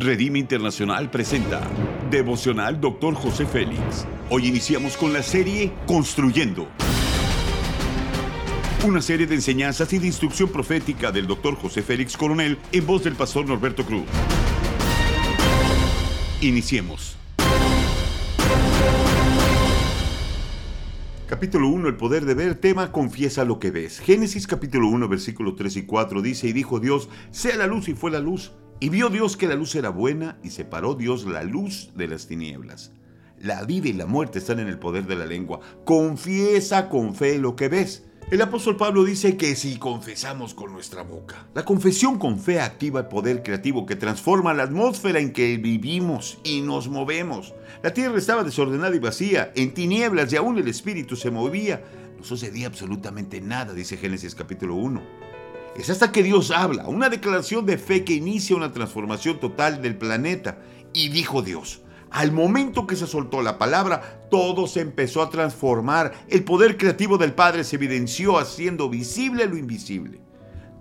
Redime Internacional presenta Devocional Dr. José Félix. Hoy iniciamos con la serie Construyendo. Una serie de enseñanzas y de instrucción profética del Dr. José Félix Coronel en voz del pastor Norberto Cruz. Iniciemos. Capítulo 1, el poder de ver, tema confiesa lo que ves. Génesis capítulo 1, versículo 3 y 4 dice, y dijo Dios, sea la luz y fue la luz. Y vio Dios que la luz era buena y separó Dios la luz de las tinieblas. La vida y la muerte están en el poder de la lengua. Confiesa con fe lo que ves. El apóstol Pablo dice que si confesamos con nuestra boca. La confesión con fe activa el poder creativo que transforma la atmósfera en que vivimos y nos movemos. La tierra estaba desordenada y vacía, en tinieblas y aún el espíritu se movía. No sucedía absolutamente nada, dice Génesis capítulo 1. Es hasta que Dios habla, una declaración de fe que inicia una transformación total del planeta. Y dijo Dios, al momento que se soltó la palabra, todo se empezó a transformar. El poder creativo del Padre se evidenció haciendo visible lo invisible.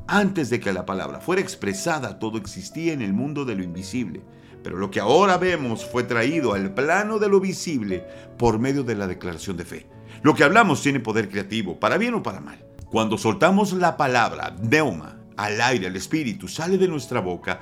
Antes de que la palabra fuera expresada, todo existía en el mundo de lo invisible. Pero lo que ahora vemos fue traído al plano de lo visible por medio de la declaración de fe. Lo que hablamos tiene poder creativo, para bien o para mal. Cuando soltamos la palabra neuma al aire, al espíritu, sale de nuestra boca,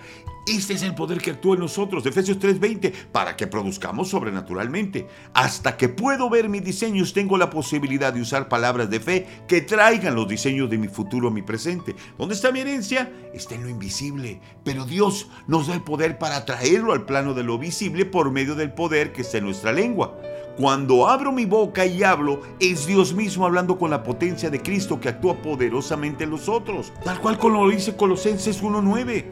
este es el poder que actúa en nosotros, Efesios 3:20, para que produzcamos sobrenaturalmente. Hasta que puedo ver mis diseños, tengo la posibilidad de usar palabras de fe que traigan los diseños de mi futuro a mi presente. ¿Dónde está mi herencia? Está en lo invisible. Pero Dios nos da el poder para traerlo al plano de lo visible por medio del poder que está en nuestra lengua. Cuando abro mi boca y hablo, es Dios mismo hablando con la potencia de Cristo que actúa poderosamente en los otros, tal cual como lo dice Colosenses 1.9.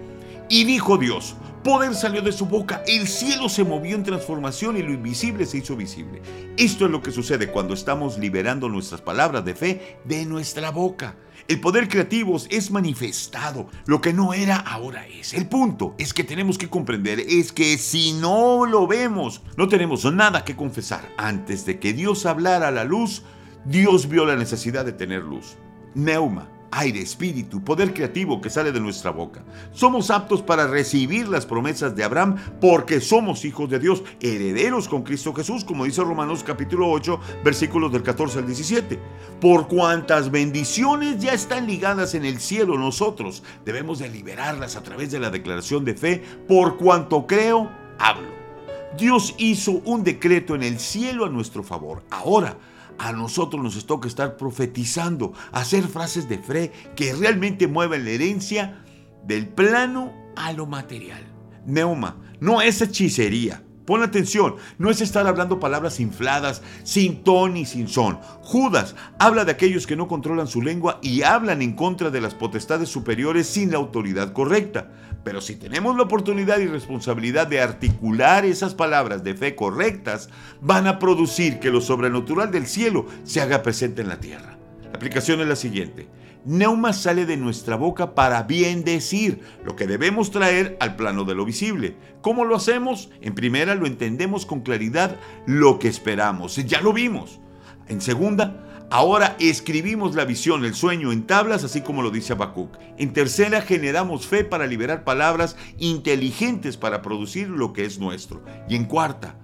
Y dijo Dios, poder salió de su boca, el cielo se movió en transformación y lo invisible se hizo visible. Esto es lo que sucede cuando estamos liberando nuestras palabras de fe de nuestra boca. El poder creativo es manifestado. Lo que no era, ahora es. El punto es que tenemos que comprender es que si no lo vemos, no tenemos nada que confesar. Antes de que Dios hablara a la luz, Dios vio la necesidad de tener luz. Neuma aire, espíritu, poder creativo que sale de nuestra boca. Somos aptos para recibir las promesas de Abraham porque somos hijos de Dios, herederos con Cristo Jesús, como dice Romanos capítulo 8, versículos del 14 al 17. Por cuantas bendiciones ya están ligadas en el cielo, nosotros debemos de liberarlas a través de la declaración de fe, por cuanto creo, hablo. Dios hizo un decreto en el cielo a nuestro favor. Ahora, a nosotros nos toca estar profetizando, hacer frases de fe que realmente muevan la herencia del plano a lo material. Neuma, no es hechicería. Pon atención, no es estar hablando palabras infladas, sin ton y sin son. Judas habla de aquellos que no controlan su lengua y hablan en contra de las potestades superiores sin la autoridad correcta. Pero si tenemos la oportunidad y responsabilidad de articular esas palabras de fe correctas, van a producir que lo sobrenatural del cielo se haga presente en la tierra. La aplicación es la siguiente. Neuma sale de nuestra boca para bien decir lo que debemos traer al plano de lo visible. ¿Cómo lo hacemos? En primera, lo entendemos con claridad lo que esperamos. Ya lo vimos. En segunda, ahora escribimos la visión, el sueño en tablas, así como lo dice Habacuc. En tercera, generamos fe para liberar palabras inteligentes para producir lo que es nuestro. Y en cuarta,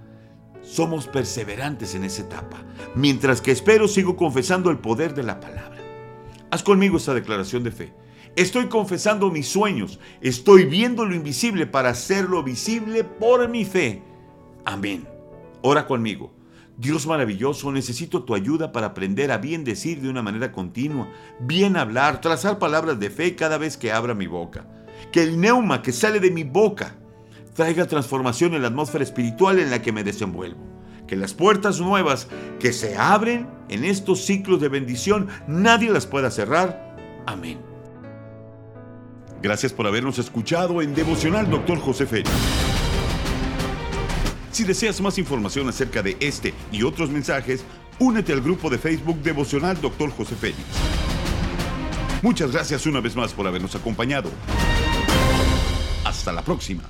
somos perseverantes en esa etapa. Mientras que espero, sigo confesando el poder de la palabra. Haz conmigo esta declaración de fe. Estoy confesando mis sueños. Estoy viendo lo invisible para hacerlo visible por mi fe. Amén. Ora conmigo. Dios maravilloso, necesito tu ayuda para aprender a bien decir de una manera continua, bien hablar, trazar palabras de fe cada vez que abra mi boca. Que el neuma que sale de mi boca traiga transformación en la atmósfera espiritual en la que me desenvuelvo que las puertas nuevas que se abren en estos ciclos de bendición, nadie las pueda cerrar. Amén. Gracias por habernos escuchado en Devocional Dr. José Félix. Si deseas más información acerca de este y otros mensajes, únete al grupo de Facebook Devocional Dr. José Félix. Muchas gracias una vez más por habernos acompañado. Hasta la próxima.